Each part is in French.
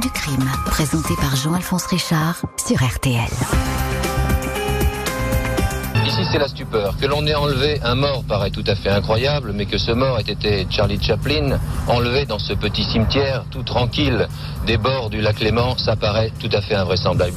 Du crime, présenté par Jean-Alphonse Richard sur RTL. Ici, c'est la stupeur. Que l'on ait enlevé un mort paraît tout à fait incroyable, mais que ce mort ait été Charlie Chaplin, enlevé dans ce petit cimetière tout tranquille des bords du lac Léman, ça paraît tout à fait invraisemblable.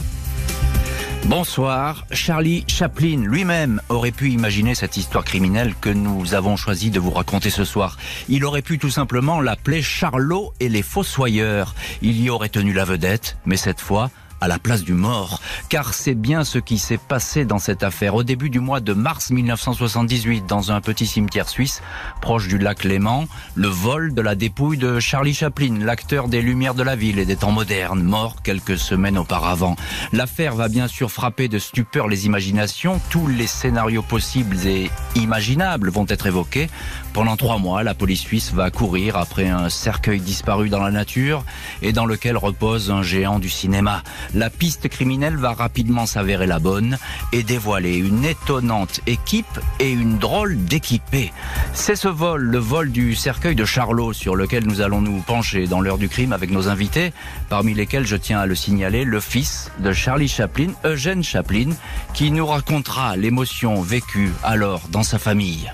Bonsoir. Charlie Chaplin lui-même aurait pu imaginer cette histoire criminelle que nous avons choisi de vous raconter ce soir. Il aurait pu tout simplement l'appeler Charlot et les Fossoyeurs. Il y aurait tenu la vedette, mais cette fois, à la place du mort, car c'est bien ce qui s'est passé dans cette affaire au début du mois de mars 1978 dans un petit cimetière suisse proche du lac Léman, le vol de la dépouille de Charlie Chaplin, l'acteur des Lumières de la ville et des temps modernes, mort quelques semaines auparavant. L'affaire va bien sûr frapper de stupeur les imaginations, tous les scénarios possibles et imaginables vont être évoqués. Pendant trois mois, la police suisse va courir après un cercueil disparu dans la nature et dans lequel repose un géant du cinéma la piste criminelle va rapidement s'avérer la bonne et dévoiler une étonnante équipe et une drôle d'équipée. C'est ce vol, le vol du cercueil de Charlot, sur lequel nous allons nous pencher dans l'heure du crime avec nos invités, parmi lesquels je tiens à le signaler, le fils de Charlie Chaplin, Eugène Chaplin, qui nous racontera l'émotion vécue alors dans sa famille.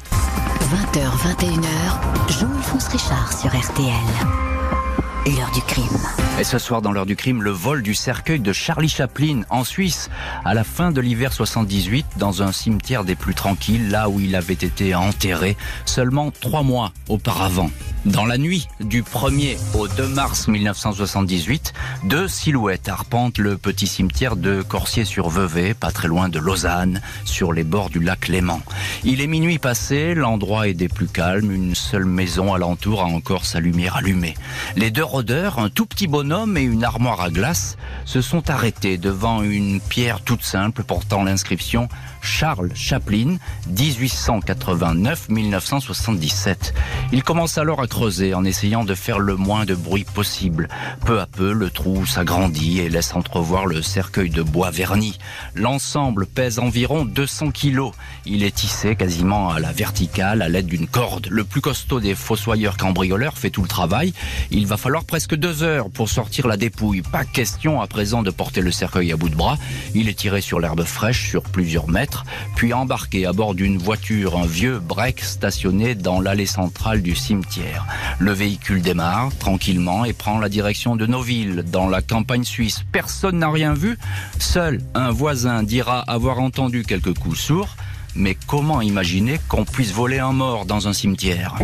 20h, 21h, Jean-Alphonse Richard sur RTL. L'heure du crime. Et ce soir, dans l'heure du crime, le vol du cercueil de Charlie Chaplin en Suisse, à la fin de l'hiver 78, dans un cimetière des plus tranquilles, là où il avait été enterré seulement trois mois auparavant. Dans la nuit du 1er au 2 mars 1978, deux silhouettes arpentent le petit cimetière de Corsier-sur-Vevey, pas très loin de Lausanne, sur les bords du lac Léman. Il est minuit passé, l'endroit est des plus calmes, une seule maison alentour a encore sa lumière allumée. Les deux un tout petit bonhomme et une armoire à glace, se sont arrêtés devant une pierre toute simple portant l'inscription Charles Chaplin, 1889-1977. Il commence alors à creuser en essayant de faire le moins de bruit possible. Peu à peu, le trou s'agrandit et laisse entrevoir le cercueil de bois verni. L'ensemble pèse environ 200 kilos. Il est tissé quasiment à la verticale à l'aide d'une corde. Le plus costaud des fossoyeurs cambrioleurs fait tout le travail. Il va falloir presque deux heures pour sortir la dépouille. Pas question à présent de porter le cercueil à bout de bras. Il est tiré sur l'herbe fraîche sur plusieurs mètres puis embarqué à bord d'une voiture, un vieux break stationné dans l'allée centrale du cimetière. Le véhicule démarre tranquillement et prend la direction de Noville, dans la campagne suisse. Personne n'a rien vu. Seul un voisin dira avoir entendu quelques coups sourds. Mais comment imaginer qu'on puisse voler un mort dans un cimetière?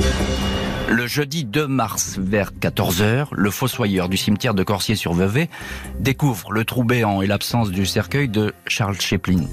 Le jeudi 2 mars, vers 14h, le fossoyeur du cimetière de Corsier-sur-Vevey découvre le trou béant et l'absence du cercueil de Charles Chaplin.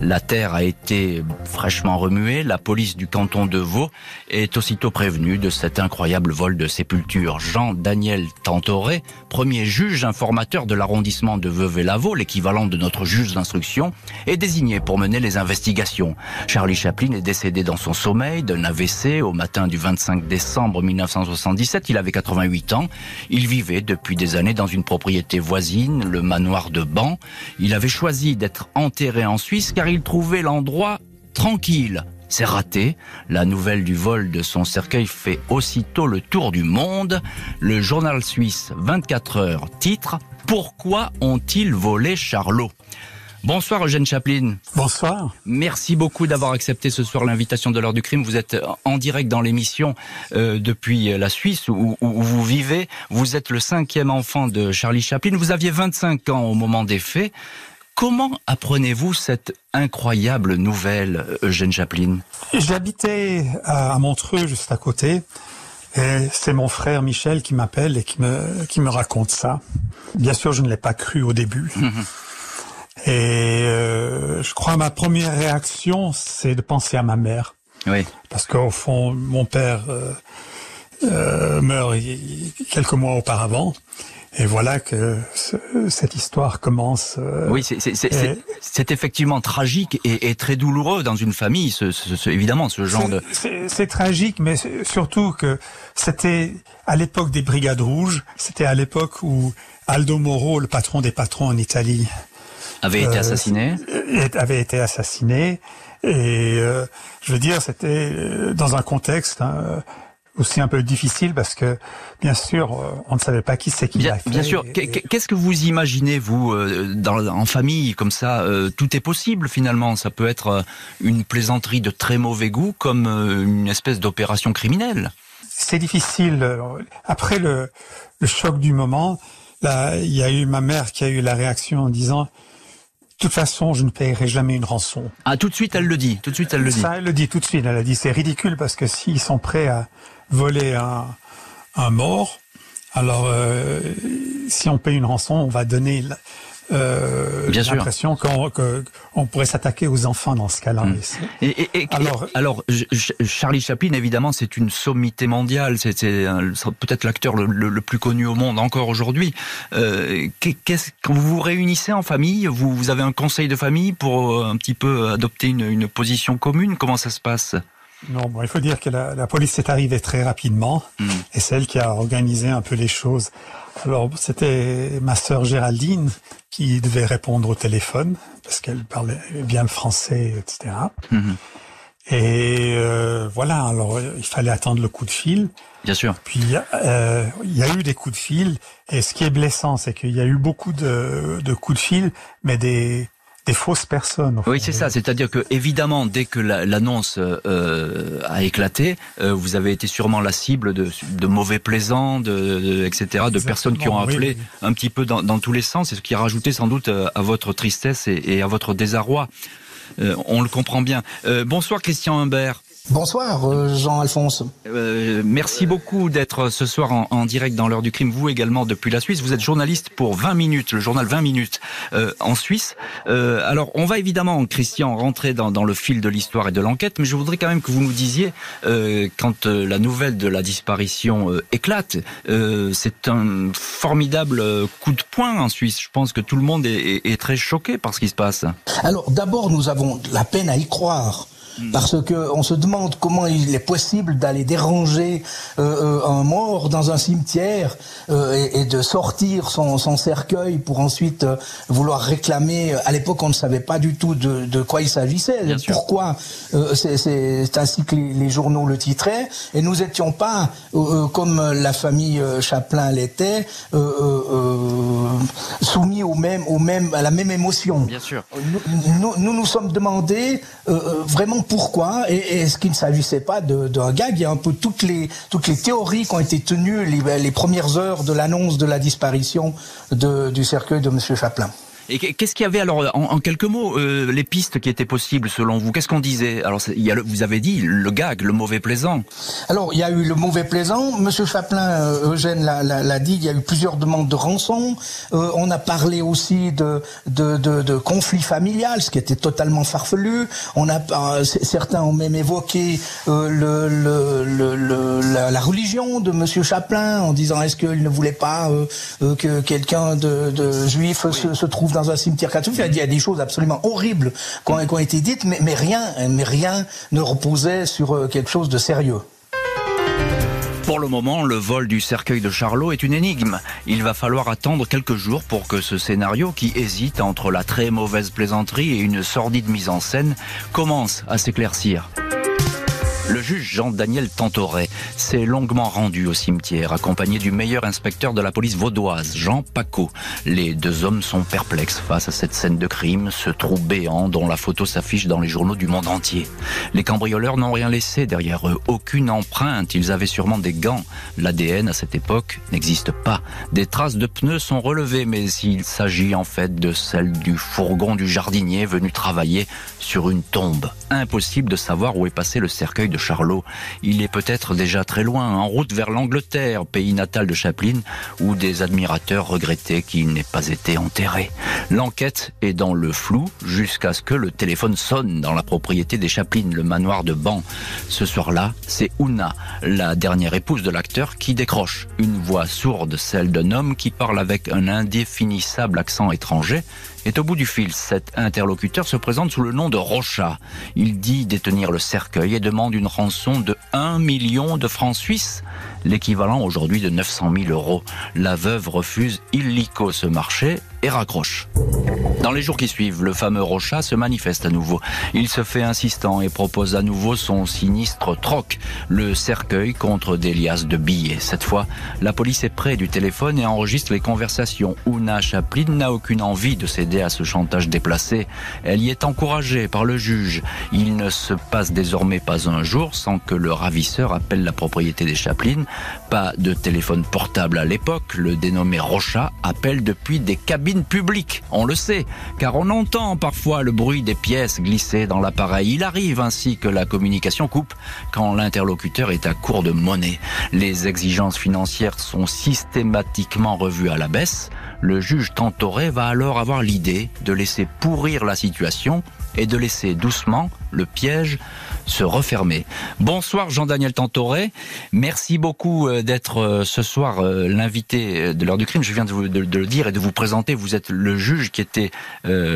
La terre a été fraîchement remuée, la police du canton de Vaud est aussitôt prévenue de cet incroyable vol de sépulture. Jean-Daniel Tantoré, premier juge informateur de l'arrondissement de Vevey-Lavaux, l'équivalent de notre juge d'instruction, est désigné pour mener les investigations. Charlie Chaplin est décédé dans son sommeil d'un AVC au matin du 25 décembre 1977. Il avait 88 ans. Il vivait depuis des années dans une propriété voisine, le manoir de Ban. Il avait choisi d'être enterré en Suisse car il trouvait l'endroit tranquille. C'est raté. La nouvelle du vol de son cercueil fait aussitôt le tour du monde. Le journal suisse 24 heures titre Pourquoi ont-ils volé Charlot? Bonsoir Eugène Chaplin. Bonsoir. Merci beaucoup d'avoir accepté ce soir l'invitation de l'heure du crime. Vous êtes en direct dans l'émission euh, depuis la Suisse où, où, vous vivez. Vous êtes le cinquième enfant de Charlie Chaplin. Vous aviez 25 ans au moment des faits. Comment apprenez-vous cette incroyable nouvelle, Eugène Chaplin? J'habitais à Montreux, juste à côté. Et c'est mon frère Michel qui m'appelle et qui me, qui me raconte ça. Bien sûr, je ne l'ai pas cru au début. Et euh, je crois ma première réaction, c'est de penser à ma mère. Oui. Parce qu'au fond, mon père euh, euh, meurt quelques mois auparavant. Et voilà que ce, cette histoire commence. Euh, oui, c'est effectivement tragique et, et, très douloureux dans une famille, ce, ce, évidemment, ce genre de... C'est tragique, mais surtout que c'était à l'époque des Brigades Rouges, c'était à l'époque où Aldo Moro, le patron des patrons en Italie, avait été euh, assassiné Avait été assassiné. Et euh, je veux dire, c'était euh, dans un contexte hein, aussi un peu difficile parce que, bien sûr, euh, on ne savait pas qui c'est qui bien, l'a fait. Bien sûr. Qu'est-ce que vous imaginez, vous, dans, en famille, comme ça euh, Tout est possible, finalement. Ça peut être une plaisanterie de très mauvais goût comme une espèce d'opération criminelle. C'est difficile. Après le, le choc du moment, là, il y a eu ma mère qui a eu la réaction en disant toute façon, je ne paierai jamais une rançon. Ah, tout de suite, elle le dit. Tout de suite, elle le dit. Ça, elle le dit tout de suite. Elle a dit, c'est ridicule parce que s'ils sont prêts à voler un, un mort, alors euh, si on paye une rançon, on va donner euh, l'impression qu'on pourrait s'attaquer aux enfants dans ce cas-là. Hum. Et, et, alors, alors, Charlie Chaplin, évidemment, c'est une sommité mondiale. C'est peut-être l'acteur le, le, plus connu au monde encore aujourd'hui. Euh, quand vous vous réunissez en famille, vous, vous avez un conseil de famille pour euh, un petit peu adopter une, une position commune? Comment ça se passe? Non, bon, il faut dire que la, la police est arrivée très rapidement hum. et celle qui a organisé un peu les choses. Alors, c'était ma sœur Géraldine qui devait répondre au téléphone parce qu'elle parlait bien le français, etc. Mhm. Et euh, voilà, alors il fallait attendre le coup de fil. Bien sûr. Puis euh, il y a eu des coups de fil, et ce qui est blessant, c'est qu'il y a eu beaucoup de, de coups de fil, mais des des fausses personnes. Oui, c'est ça. C'est-à-dire que évidemment, dès que l'annonce euh, a éclaté, euh, vous avez été sûrement la cible de, de mauvais plaisants, de, etc., de personnes qui ont appelé un petit peu dans, dans tous les sens, et ce qui a rajouté sans doute euh, à votre tristesse et, et à votre désarroi. Euh, on le comprend bien. Euh, bonsoir Christian Humbert. Bonsoir euh, Jean-Alphonse. Euh, merci beaucoup d'être ce soir en, en direct dans l'heure du crime, vous également depuis la Suisse. Vous êtes journaliste pour 20 minutes, le journal 20 minutes euh, en Suisse. Euh, alors on va évidemment, Christian, rentrer dans, dans le fil de l'histoire et de l'enquête, mais je voudrais quand même que vous nous disiez, euh, quand la nouvelle de la disparition éclate, c'est un formidable coup de poing en Suisse. Je pense que tout le monde est, est, est très choqué par ce qui se passe. Alors d'abord, nous avons la peine à y croire. Mm. parce que on se demande comment il est possible d'aller déranger euh, euh, un mort dans un cimetière euh, et, et, de sortir son, son, cercueil pour ensuite euh, vouloir réclamer. À l'époque, on ne savait pas du tout de, de quoi il s'agissait, pourquoi. Euh, c'est ainsi que les, les, journaux le titraient, et nous étions pas comme la famille Chaplin l'était soumis au même, au même, à la même émotion. Bien sûr. Nous nous, nous, nous sommes demandé vraiment pourquoi est-ce qu'il ne s'agissait pas d'un gag Il y a un peu toutes les, théories qui ont été tenues les, premières heures de l'annonce de la disparition du cercueil de M. Chaplin. Et qu'est-ce qu'il y avait alors en, en quelques mots euh, les pistes qui étaient possibles selon vous? Qu'est-ce qu'on disait? Alors il y a le, vous avez dit le gag, le mauvais plaisant. Alors il y a eu le mauvais plaisant. Monsieur Chaplin, euh, Eugène l'a dit, il y a eu plusieurs demandes de rançon. Euh, on a parlé aussi de de, de de, conflit familial, ce qui était totalement farfelu. On a certains ont même évoqué le, le, le, la, la, religion de Monsieur Chaplin en disant est-ce qu'il ne voulait pas que quelqu'un de, de juif oui. se, se trouve dans dans un cimetière catholique. Il y a des choses absolument horribles qui ont, été dites, mais, mais, rien, mais rien ne reposait sur euh, quelque chose de sérieux. Pour le moment, le vol du cercueil de Charlot est une énigme. Il va falloir attendre quelques jours pour que ce scénario, qui hésite entre la très mauvaise plaisanterie et une sordide mise en scène, commence à s'éclaircir. Le juge Jean-Daniel Tantoret s'est longuement rendu au cimetière, accompagné du meilleur inspecteur de la police vaudoise, Jean Paco. Les deux hommes sont perplexes face à cette scène de crime, ce trou béant dont la photo s'affiche dans les journaux du monde entier. Les cambrioleurs n'ont rien laissé derrière eux, aucune empreinte, ils avaient sûrement des gants. L'ADN à cette époque n'existe pas. Des traces de pneus sont relevées, mais il s'agit en fait de celles du fourgon du jardinier venu travailler sur une tombe. Impossible de savoir où est passé le cercueil de Charlot. Il est peut-être déjà très loin, en route vers l'Angleterre, pays natal de Chaplin, où des admirateurs regrettaient qu'il n'ait pas été enterré. L'enquête est dans le flou jusqu'à ce que le téléphone sonne dans la propriété des Chaplin, le manoir de Ban. Ce soir-là, c'est Una, la dernière épouse de l'acteur, qui décroche. Une voix sourde, celle d'un homme qui parle avec un indéfinissable accent étranger, est au bout du fil. Cet interlocuteur se présente sous le nom de Rocha. Il dit détenir le cercueil et demande une rançon de 1 million de francs suisses, l'équivalent aujourd'hui de 900 000 euros. La veuve refuse illico ce marché et raccroche. Dans les jours qui suivent, le fameux Rocha se manifeste à nouveau. Il se fait insistant et propose à nouveau son sinistre troc, le cercueil contre des liasses de billets. Cette fois, la police est près du téléphone et enregistre les conversations. Una Chaplin n'a aucune envie de céder à ce chantage déplacé. Elle y est encouragée par le juge. Il ne se passe désormais pas un jour sans que le ravisseur appelle la propriété des Chaplin. Pas de téléphone portable à l'époque. Le dénommé Rocha appelle depuis des cabines publiques. On le sait car on entend parfois le bruit des pièces glisser dans l'appareil. Il arrive ainsi que la communication coupe quand l'interlocuteur est à court de monnaie. Les exigences financières sont systématiquement revues à la baisse. Le juge Tantoré va alors avoir l'idée de laisser pourrir la situation et de laisser doucement le piège se refermer. Bonsoir Jean-Daniel Tantoré. Merci beaucoup euh, d'être euh, ce soir euh, l'invité de l'heure du crime. Je viens de, vous, le dire et de vous présenter. Vous êtes le juge qui était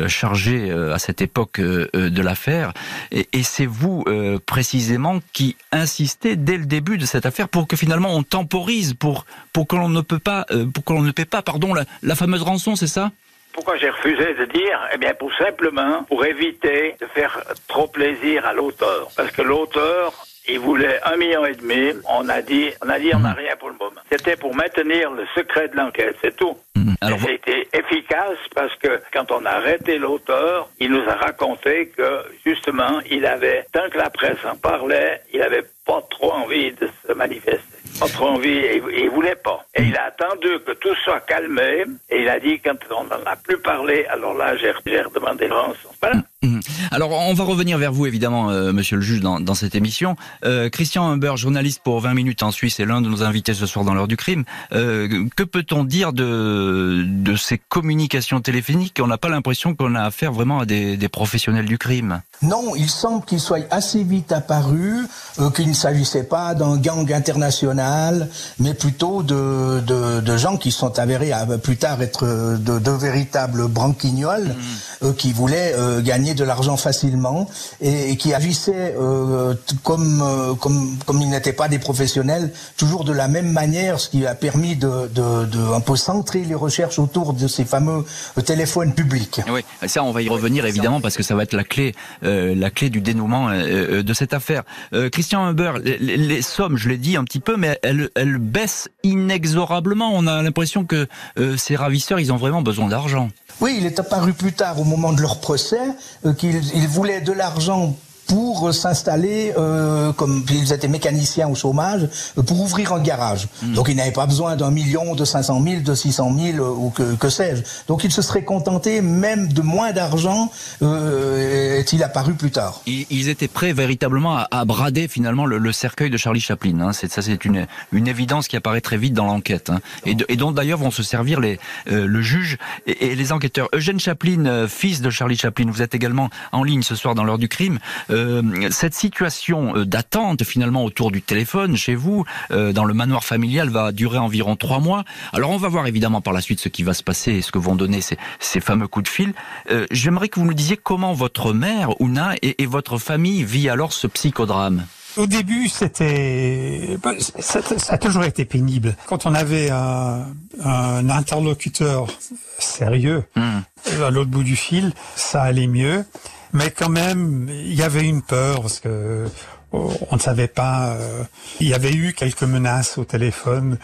chargé à cette époque de l'affaire. Et, c'est vous précisément qui insistez dès le début de cette affaire pour que finalement on temporise, pour, pour que l'on ne ne paie pas, pardon, la fameuse rançon, c'est ça? Pourquoi j'ai refusé de dire Eh bien, pour simplement, pour éviter de faire trop plaisir à l'auteur. Parce que l'auteur, il voulait un million et demi. On a dit, on a dit, on n'a mhm. rien pour le moment. C'était pour maintenir le secret de l'enquête, c'est tout. Mhm. Alors, c'était efficace parce que quand on a arrêté l'auteur, il nous a raconté que justement, il avait, tant que la presse en parlait, il avait pas trop envie de se manifester notre envie et il voulait pas. Et il a attendu que tout soit calmé et il a dit quand on n'en a plus parlé, alors là j'ai redemandé rançon. Voilà. Mm-hmm. Alors, on va revenir vers vous, évidemment, euh, monsieur le juge, dans, dans cette émission. Euh, Christian Humber, journaliste pour 20 minutes en Suisse, est l'un de nos invités ce soir dans l'heure du crime. Euh, que peut-on dire de, de ces communications téléphoniques On n'a pas l'impression qu'on a affaire vraiment à des, des professionnels du crime. Non, il semble qu'il soit assez vite apparu euh, qu'il ne s'agissait pas d'un gang international, mais plutôt de, de, de, gens qui sont avérés à plus tard être de, de véritables branquignoles mm. qui voulaient gagner de l'argent facilement et, qui agissaient euh, comme, euh, comme, comme ils n'étaient pas des professionnels, toujours de la même manière, ce qui a permis de, de, de un peu centrer les recherches autour de ces fameux téléphones publics. Oui, ça on va y revenir évidemment parce que ça va être la clé, euh, la clé du dénouement de cette affaire. Christian Huber, les, les, sommes, je l'ai dit un petit peu, mais elles, elles baissent inexorablement. On a l'impression que ces ravisseurs, ils ont vraiment besoin d'argent. Oui, il est apparu plus tard, au moment de leur procès, euh, qu'ils voulaient de l'argent pour s'installer, euh, comme ils étaient mécaniciens au chômage, euh, pour ouvrir un garage. Hmm. Donc ils n'avaient pas besoin d'un million, de 500 000, de 600 000 euh, ou que, que sais-je. Donc ils se seraient contentés même de moins d'argent, euh, est-il apparu plus tard. Ils, étaient prêts véritablement à, à brader finalement le, le, cercueil de Charlie Chaplin. Hein. C'est ça, c'est une, une évidence qui apparaît très vite dans l'enquête, hein. et, et, dont d'ailleurs vont se servir les, euh, le juge et, et, les enquêteurs. Eugène Chaplin, fils de Charlie Chaplin, vous êtes également en ligne ce soir dans l'heure du crime. Euh, cette situation euh, d'attente finalement autour du téléphone chez vous, euh, dans le manoir familial, va durer environ trois mois. Alors on va voir évidemment par la suite ce qui va se passer et ce que vont donner ces, ces fameux coups de fil. J'aimerais que vous nous disiez comment votre mère, Ouna, et, et votre famille vit alors ce psychodrame. Au début, c'était, ça, a toujours été pénible. Quand on avait un, un interlocuteur sérieux hmm. à l'autre bout du fil, ça allait mieux. Mais quand même, il y avait une peur parce que on ne savait pas. Euh, il y avait eu quelques menaces au téléphone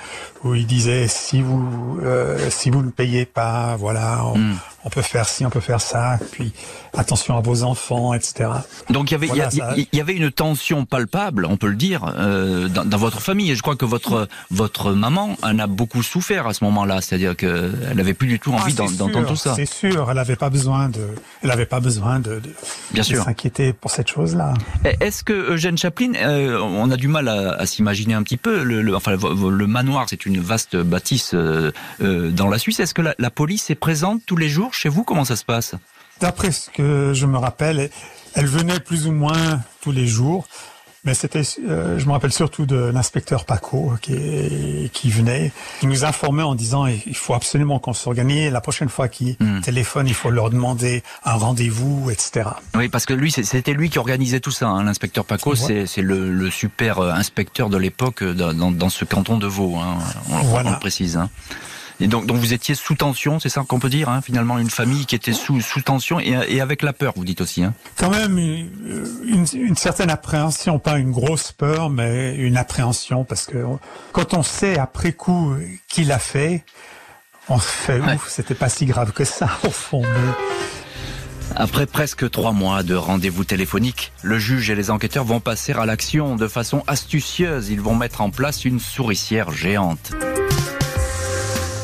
où il disait si vous euh, si vous ne payez pas, voilà, hmm. On, peut faire ci, on peut faire ça. Puis attention à vos enfants, etc. Donc il y avait il, y, avait une tension palpable, on peut le dire, euh, dans, dans, votre famille. Et je crois que votre votre maman en a beaucoup souffert à ce moment-là, c'est-à-dire qu'elle n'avait plus du tout envie ah, d'entendre tout ça. C'est sûr, elle n'avait pas besoin de, elle n'avait pas besoin de, de, Bien sûr. s'inquiéter pour cette chose-là. Est-ce que Eugène Chaplin, euh, on a du mal à, à s'imaginer un petit peu, le, le, enfin le manoir, c'est une vaste bâtisse euh, euh, dans la Suisse. Est-ce que la, la police est présente tous les jours chez vous Comment ça se passe? D'après ce que je me rappelle, elle venait plus ou moins tous les jours. Mais c'était, euh, je me rappelle surtout de l'inspecteur Paco qui, qui venait, qui nous informait en disant il faut absolument qu'on s'organise. La prochaine fois qu'il hmm. téléphone, il faut leur demander un rendez-vous, etc. Oui, parce que lui, c'était lui qui organisait tout ça. Hein. L'inspecteur Paco, c'est le, le, super euh, inspecteur de l'époque dans, dans, ce canton de Vaud. Hein. On, voilà. on le précise. Hein. Et donc, donc vous étiez sous tension, c'est ça qu'on peut dire, hein, finalement, une famille qui était sous, sous tension et, et avec la peur, vous dites aussi. Hein. Quand même une, certaine appréhension, pas une grosse peur, mais une appréhension, parce que quand on sait après coup qui l'a fait, on fait ouais. ouf, c'était pas si grave que ça au fond. Mais... Après presque trois mois de rendez-vous téléphoniques, le juge et les enquêteurs vont passer à l'action de façon astucieuse. Ils vont mettre en place une souricière géante.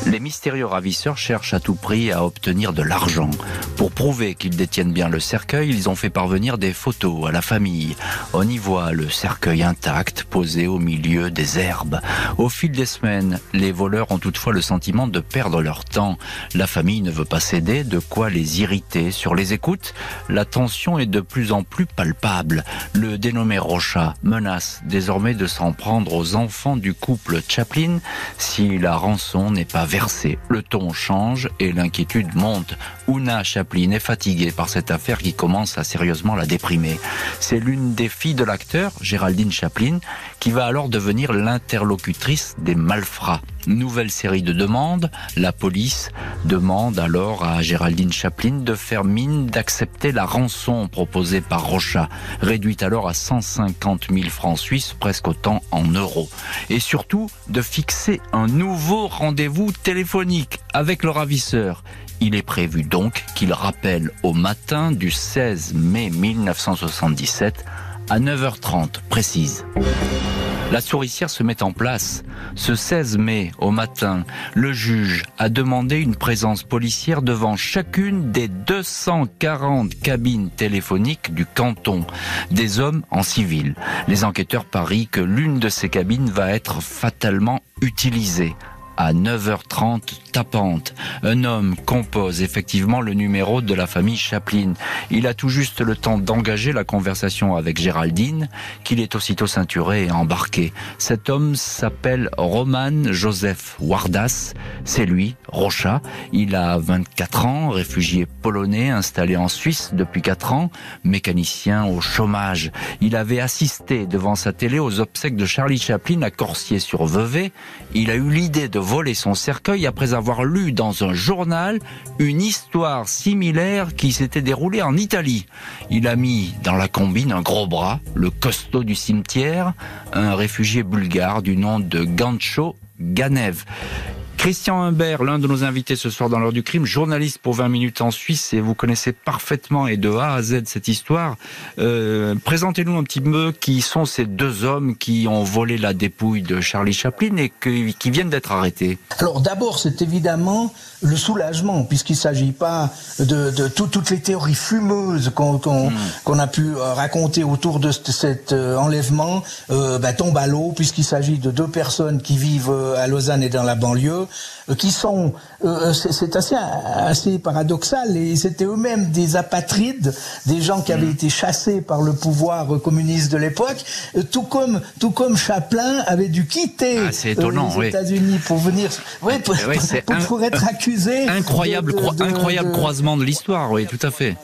Les mystérieux ravisseurs cherchent à tout prix à obtenir de l'argent. Pour prouver qu'ils détiennent bien le cercueil, ils ont fait parvenir des photos à la famille. On y voit le cercueil intact posé au milieu des herbes. Au fil des semaines, les voleurs ont toutefois le sentiment de perdre leur temps. La famille ne veut pas céder, de quoi les irriter. Sur les écoutes, la tension est de plus en plus palpable. Le dénommé Rocha menace désormais de s'en prendre aux enfants du couple Chaplin si la rançon n'est pas versée. Le ton change et l'inquiétude monte. Una Chaplin est fatiguée par cette affaire qui commence à sérieusement la déprimer. C'est l'une des filles de l'acteur, Géraldine Chaplin, qui va alors devenir l'interlocutrice des malfrats. Nouvelle série de demandes. La police demande alors à Géraldine Chaplin de faire mine d'accepter la rançon proposée par Rocha, réduite alors à 150 000 francs suisses, presque autant en euros. Et surtout, de fixer un nouveau rendez-vous téléphonique avec le ravisseur. Il est prévu donc qu'il rappelle au matin du 16 mai 1977 à 9h30 précise. La souricière se met en place. Ce 16 mai, au matin, le juge a demandé une présence policière devant chacune des 240 cabines téléphoniques du canton, des hommes en civil. Les enquêteurs parient que l'une de ces cabines va être fatalement utilisée à 9h30 Un homme compose effectivement le numéro de la famille Chaplin. Il a tout juste le temps d'engager la conversation avec Géraldine, qu'il est aussitôt ceinturé et embarqué. Cet homme s'appelle Roman Joseph Wardas. C'est lui, Rocha. Il a 24 ans, réfugié polonais installé en Suisse depuis 4 ans, mécanicien au chômage. Il avait assisté devant sa télé aux obsèques de Charlie Chaplin à Corsier-sur-Vevey. Il a eu l'idée de voler son cercueil après avoir lu dans un journal une histoire similaire qui s'était déroulée en Italie. Il a mis dans la combine un gros bras, le costaud du cimetière, un réfugié bulgare du nom de Gancho Ganev. Christian Humbert, l'un de nos invités ce soir dans l'heure du crime, journaliste pour 20 minutes en Suisse et vous connaissez parfaitement et de A à Z cette histoire. Euh, Présentez-nous un petit peu qui sont ces deux hommes qui ont volé la dépouille de Charlie Chaplin et qui viennent d'être arrêtés. Alors d'abord, c'est évidemment le soulagement puisqu'il ne s'agit pas de, de tout, toutes les théories fumeuses qu'on qu mmh. qu a pu raconter autour de cet enlèvement euh, bah, tombent à l'eau puisqu'il s'agit de deux personnes qui vivent à Lausanne et dans la banlieue qui sont, euh, c'est assez, assez paradoxal, et c'était eux-mêmes des apatrides, des gens qui avaient mmh. été chassés par le pouvoir communiste de l'époque, tout comme, tout comme Chaplin avait dû quitter ah, étonnant, euh, les États-Unis oui. pour venir, pour, oui, pour, pour, pour, être Incroyable, de, de, incroyable croisement de l'histoire, oui, tout à fait.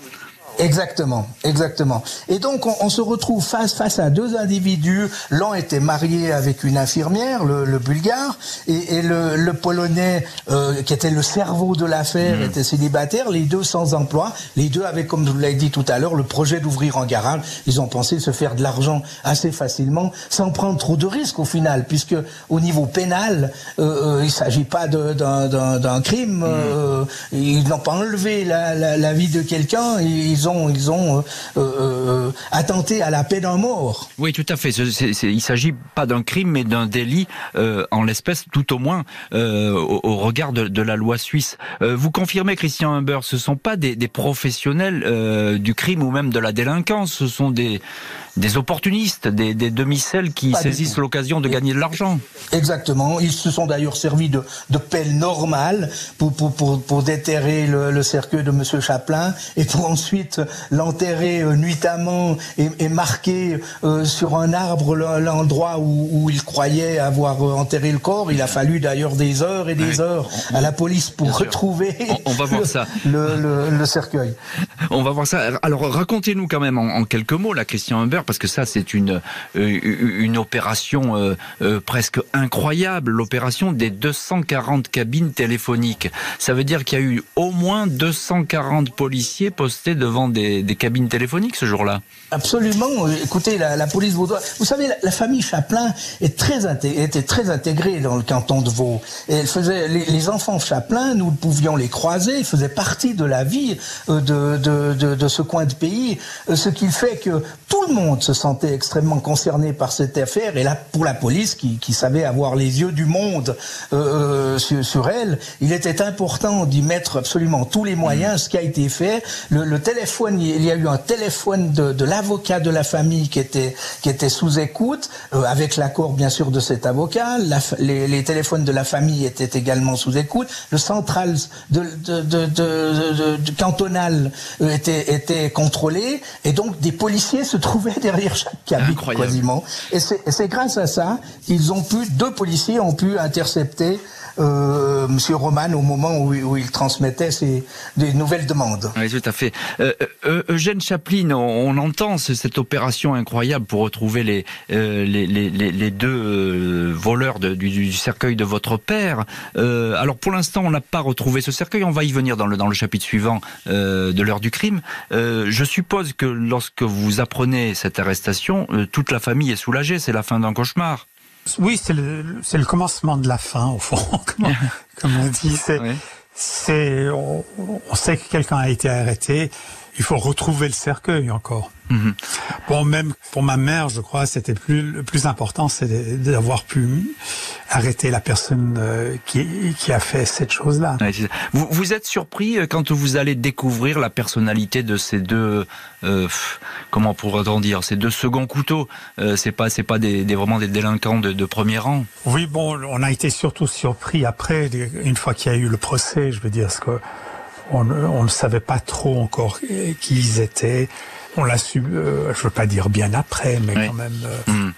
Exactement, exactement. Et donc on, on, se retrouve face face à deux individus. L'un était marié avec une infirmière, le, le bulgare, et, et le, le, polonais euh, qui était le cerveau de l'affaire mmh. était célibataire. Les deux sans emploi. Les deux avaient, comme je vous l'ai dit tout à l'heure, le projet d'ouvrir un garage. Ils ont pensé se faire de l'argent assez facilement, sans prendre trop de risques au final, puisque au niveau pénal, euh, euh, il s'agit pas d'un crime. Mmh. ils n'ont pas enlevé la, la, la vie de quelqu'un. Ils ils ont euh, euh, attenté à la peine en mort. Oui, tout à fait. Il s'agit pas d'un crime, mais d'un délit euh, en l'espèce, tout au moins au, regard de, la loi suisse. vous confirmez, Christian Humber, ce sont pas des professionnels du crime ou même de la délinquance, ce sont des des opportunistes, des, des demi-celles qui Pas saisissent l'occasion de gagner de l'argent. Exactement. Ils se sont d'ailleurs servis de, de pelle normale pour, pour, pour, pour déterrer le, le, cercueil de Monsieur Chaplin et pour ensuite l'enterrer euh, nuitamment et, et marquer euh, sur un arbre l'endroit où, où ils croyaient avoir euh, enterré le corps. Il a fallu d'ailleurs des heures et des heures à la police pour Bien retrouver on, on, va voir le, ça. Le, le, le, cercueil. On va voir ça. Alors racontez-nous quand même en, en quelques mots, là, Christian Humbert, parce que ça c'est une une opération presque incroyable, l'opération des 240 cabines téléphoniques. Ça veut dire qu'il y a eu au moins 240 policiers postés devant des, des cabines téléphoniques ce jour-là. Absolument. Écoutez, la, police vaudoise. Vous savez, la, famille Chaplin était très intégrée dans le canton de Vaud. Les enfants Chaplin, nous pouvions les croiser, ils faisaient partie de la vie de, de, de, de ce coin de pays, ce qui fait que tout le monde se sentait extrêmement concerné par cette affaire. Et là, pour la police, qui, qui savait avoir les yeux du monde euh, sur, sur, elle, il était important d'y mettre absolument tous les moyens. Ce qui a été fait, le, le téléphone, il y a eu un téléphone de, de l'avocat de la famille qui était qui était sous écoute, euh, avec l'accord bien sûr de cet avocat. La, les, les, téléphones de la famille étaient également sous écoute. Le central de, de, de cantonal euh, était était contrôlé, et donc des policiers se trouvaient derrière chaque cabine quasiment. Et c'est grâce à ça qu'ils ont pu, deux policiers ont pu intercepter euh, Monsieur Roman au moment où, où il transmettait ses, des nouvelles demandes. Oui, tout à fait. Euh, euh, Eugène Chaplin, on, on entend cette opération incroyable pour retrouver les, euh, les, les, les, deux euh, voleurs de, du, du, cercueil de votre père. Euh, alors pour l'instant, on n'a pas retrouvé ce cercueil. On va y venir dans le, dans le chapitre suivant de l'heure du crime. je suppose que lorsque vous apprenez cette arrestation, toute la famille est soulagée. C'est la fin d'un cauchemar. Oui, c'est le, c'est le commencement de la fin, au fond, comme, on, comme on dit. C'est, oui. c'est, on, on, sait que quelqu'un a été arrêté. Il faut retrouver le cercueil encore. -hmm. Bon, même pour ma mère, je crois, c'était plus le plus important, c'est d'avoir pu arrêter la personne euh, qui, qui a fait cette chose-là. Ouais, vous, vous êtes surpris euh, quand vous allez découvrir la personnalité de ces deux, euh, comment pourrait-on dire, ces deux seconds couteaux. Euh, c'est pas, c'est pas des, des, vraiment des délinquants de, de premier rang? Oui, bon, on a été surtout surpris après, une fois qu'il y a eu le procès, je veux dire, parce que on, on ne savait pas trop encore qui ils étaient. On l'a su, euh, je veux pas dire bien après, mais oui. quand même. Euh, mm.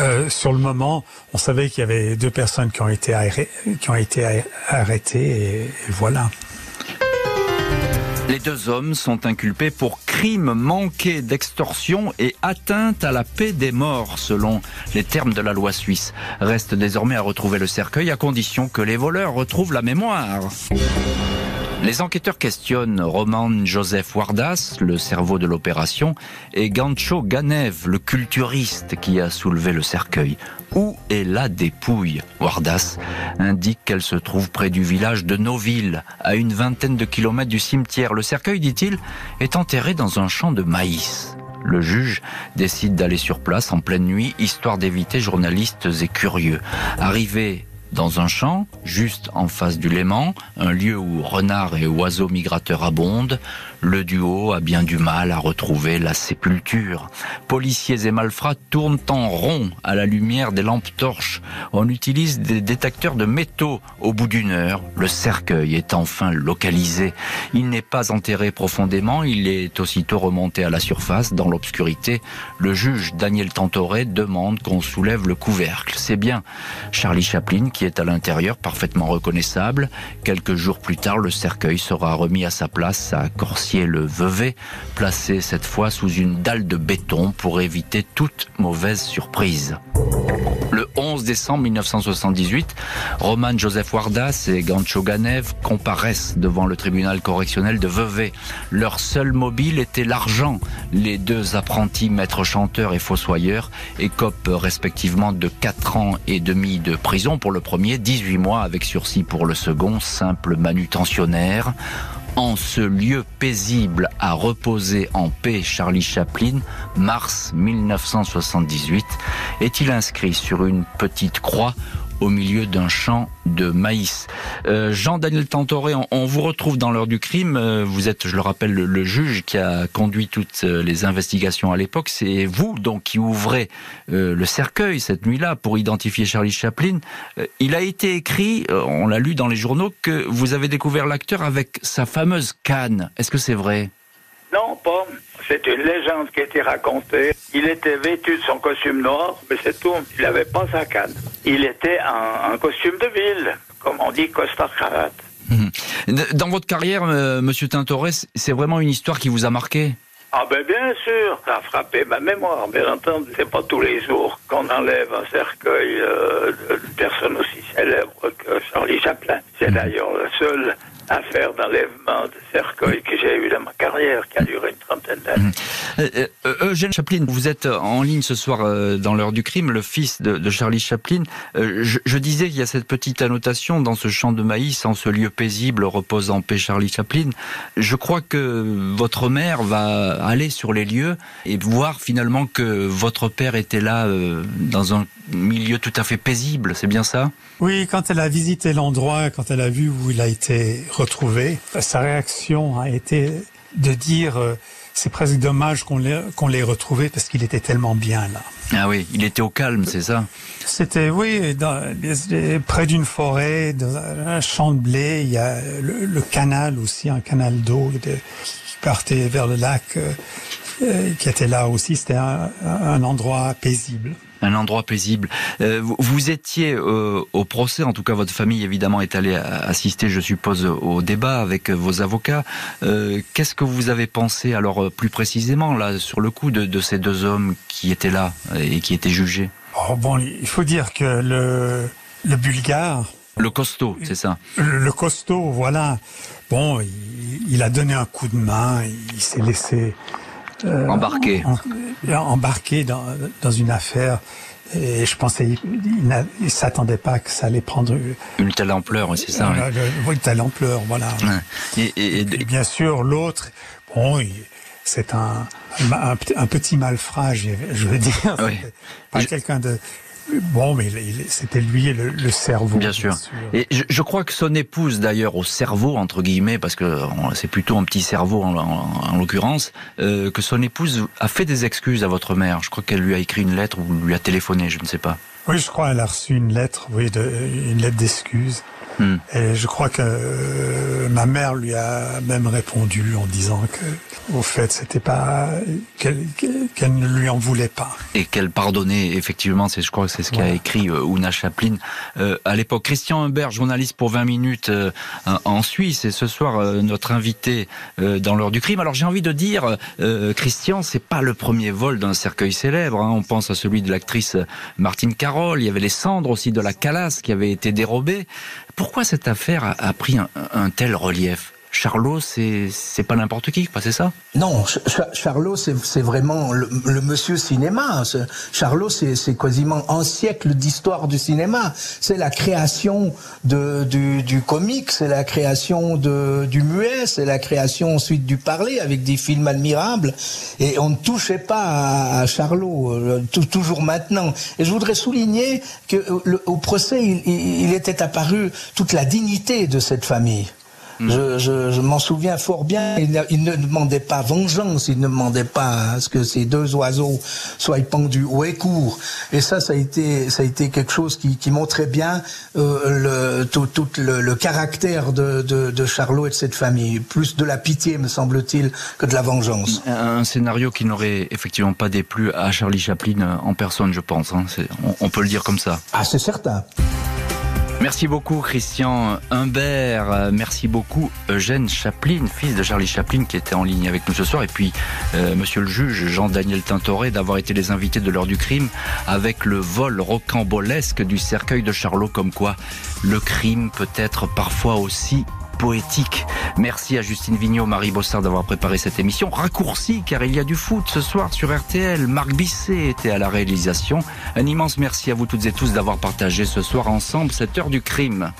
euh, sur le moment, on savait qu'il y avait deux personnes qui ont été, arrêtées, qui ont été arrêtées et, et voilà. Les deux hommes sont inculpés pour crime manqué d'extorsion et atteinte à la paix des morts, selon les termes de la loi suisse. Reste désormais à retrouver le cercueil à condition que les voleurs retrouvent la mémoire. Les enquêteurs questionnent Roman Joseph Wardas, le cerveau de l'opération, et Gancho Ganev, le culturiste qui a soulevé le cercueil. Où est la dépouille? Wardas indique qu'elle se trouve près du village de Noville, à une vingtaine de kilomètres du cimetière. Le cercueil, dit-il, est enterré dans un champ de maïs. Le juge décide d'aller sur place en pleine nuit, histoire d'éviter journalistes et curieux. Arrivé dans un champ, juste en face du Léman, un lieu où renards et oiseaux migrateurs abondent, le duo a bien du mal à retrouver la sépulture. Policiers et malfrats tournent en rond à la lumière des lampes torches. On utilise des détecteurs de métaux. Au bout d'une heure, le cercueil est enfin localisé. Il n'est pas enterré profondément, il est aussitôt remonté à la surface. Dans l'obscurité, le juge Daniel Tantoré demande qu'on soulève le couvercle. C'est bien Charlie Chaplin qui est à l'intérieur, parfaitement reconnaissable. Quelques jours plus tard, le cercueil sera remis à sa place à Corsier le Vevey, placé cette fois sous une dalle de béton pour éviter toute mauvaise surprise. Le 11 décembre 1978, Roman Joseph Wardas et Gancho Ganev comparaissent devant le tribunal correctionnel de Vevey. Leur seul mobile était l'argent. Les deux apprentis maîtres chanteurs et fossoyeurs écopent respectivement de 4 ans et demi de prison pour le premier, 18 mois avec sursis pour le second, simple manutentionnaire en ce lieu paisible à reposer en paix Charlie Chaplin, mars 1978, est-il inscrit sur une petite croix au milieu d'un champ de maïs. Euh, Jean-Daniel Tantoré, on, vous retrouve dans l'heure du crime. Euh, vous êtes, je le rappelle, le, juge qui a conduit toutes euh, les investigations à l'époque. C'est vous donc qui ouvrez le cercueil cette nuit-là pour identifier Charlie Chaplin. Il a été écrit, on l'a lu dans les journaux, que vous avez découvert l'acteur avec sa fameuse canne. Est-ce que c'est vrai? Non, pas. C'est une légende qui a été racontée. Il était vêtu de son costume noir, mais c'est tout. Il n'avait pas sa canne. Il était en, en, costume de ville, comme on dit, costard cravate. Dans votre carrière, euh, Monsieur Tintoré, c'est vraiment une histoire qui vous a marqué? Ah ben bien sûr, ça a frappé ma mémoire. Bien entendu, c'est pas tous les jours qu'on enlève un cercueil euh, d'une personne aussi célèbre que Charlie Chaplin. C'est d'ailleurs le seul affaire d'enlèvement de cercueil que j'ai eu dans ma carrière, qui a duré une trentaine d'années. Euh, euh, Eugène Chaplin, vous êtes en ligne ce soir euh, dans l'heure du crime, le fils de, de Charlie Chaplin. Euh, je, je disais qu'il y a cette petite annotation dans ce champ de maïs, en ce lieu paisible, repose en paix Charlie Chaplin. Je crois que votre mère va aller sur les lieux et voir finalement que votre père était là euh, dans un milieu tout à fait paisible, c'est bien ça? Oui, quand elle a visité l'endroit, quand elle a vu où il a été sa réaction a été de dire euh, c'est presque dommage qu'on l'ait retrouvé parce qu'il était tellement bien là. Ah oui, il était au calme, c'est ça? C'était, oui, dans, près d'une forêt, dans un champ de blé, il y a le, le canal aussi, un canal d'eau de- qui partait vers le lac, euh, euh, qui était là aussi. C'était un, un endroit paisible. Un endroit paisible. Euh, vous, vous étiez euh, au procès, en tout cas votre famille évidemment est allée assister, je suppose, au débat avec vos avocats. Euh, Qu'est-ce que vous avez pensé alors plus précisément là sur le coup de, de ces deux hommes qui étaient là et qui étaient jugés Oh, bon, il faut dire que le, le Bulgare, Le costaud, c'est ça le, le costaud, voilà, bon, il, il a donné un coup de main, il s'est laissé euh, Embarqué. en- embarqué dans, dans une affaire. Et je pensais, il, il s'attendait pas que ça allait prendre Une telle ampleur, c'est ça. euh, oui, telle ampleur, voilà. Et, et- et- Et bien sûr, l'autre, bon, c'est un, un, un petit malfrat, je veux dire. Oui. Pas quelqu'un de... Bon, mais c'était lui le, le cerveau. Bien sûr. Et je, je crois que son épouse, d'ailleurs, au cerveau, entre guillemets, parce que c'est plutôt un petit cerveau en, en- en l'occurrence, euh, que son épouse a fait des excuses à votre mère. Je crois qu'elle lui a écrit une lettre ou lui a téléphoné, je ne sais pas. Oui, je crois qu'elle a reçu une lettre, oui, de, une lettre d'excuse. Hmm. Et je crois que euh, ma mère lui a même répondu en disant que, au fait, c'était pas qu'elle ne lui en voulait pas. Et qu'elle pardonnait, effectivement, c'est, je crois que c'est ce qu'a écrit euh, Ouna Chaplin euh, à l'époque. Christian Humbert, journaliste pour 20 minutes euh, en Suisse, et ce soir notre invité dans l'heure du crime. Alors j'ai envie de dire, Christian, c'est pas le premier vol d'un cercueil célèbre. hein. On pense à celui de l'actrice Martine Carole. Il y avait les cendres aussi de la Calas qui avaient été dérobées. Pourquoi cette affaire a, pris un tel relief? Charlot, c'est pas n'importe qui, c'est ça? Non, Ch- Ch- Charlot, c'est vraiment le, monsieur cinéma. Charlot, c'est quasiment un siècle d'histoire du cinéma. C'est la création de, du, du comique, c'est la création de, du muet, c'est la création ensuite du parler avec des films admirables. Et on ne touchait pas à, à Charlot, euh, tou- toujours maintenant. Et je voudrais souligner que euh, le- au procès, il, il- il était apparu toute la dignité de cette famille. Je, je, je m'en souviens fort bien. Il, ne demandait pas vengeance, il ne demandait pas à ce que ces deux oiseaux soient pendus au écourt. Et ça, ça a été, ça a été quelque chose qui, qui montrait bien euh, le, tout, tout le, le caractère de, de, de Charlot et de cette famille. Plus de la pitié, me semble-t-il, que de la vengeance. Un scénario qui n'aurait effectivement pas déplu à Charlie Chaplin euh, en personne, je pense. hein. On, on peut le dire comme ça. Ah, c'est certain. Merci beaucoup Christian Humbert, merci beaucoup Eugène Chaplin, fils de Charlie Chaplin qui était en ligne avec nous ce soir, et puis euh, monsieur le juge Jean-Daniel Tintoret d'avoir été les invités de l'heure du crime avec le vol rocambolesque du cercueil de Charlot, comme quoi le crime peut être parfois aussi poétique. Merci à Justine Vignot, Marie Bossard d'avoir préparé cette émission. Raccourci car il y a du foot ce soir sur RTL. Marc Bisset était à la réalisation. Un immense merci à vous toutes et tous d'avoir partagé ce soir ensemble cette heure du crime.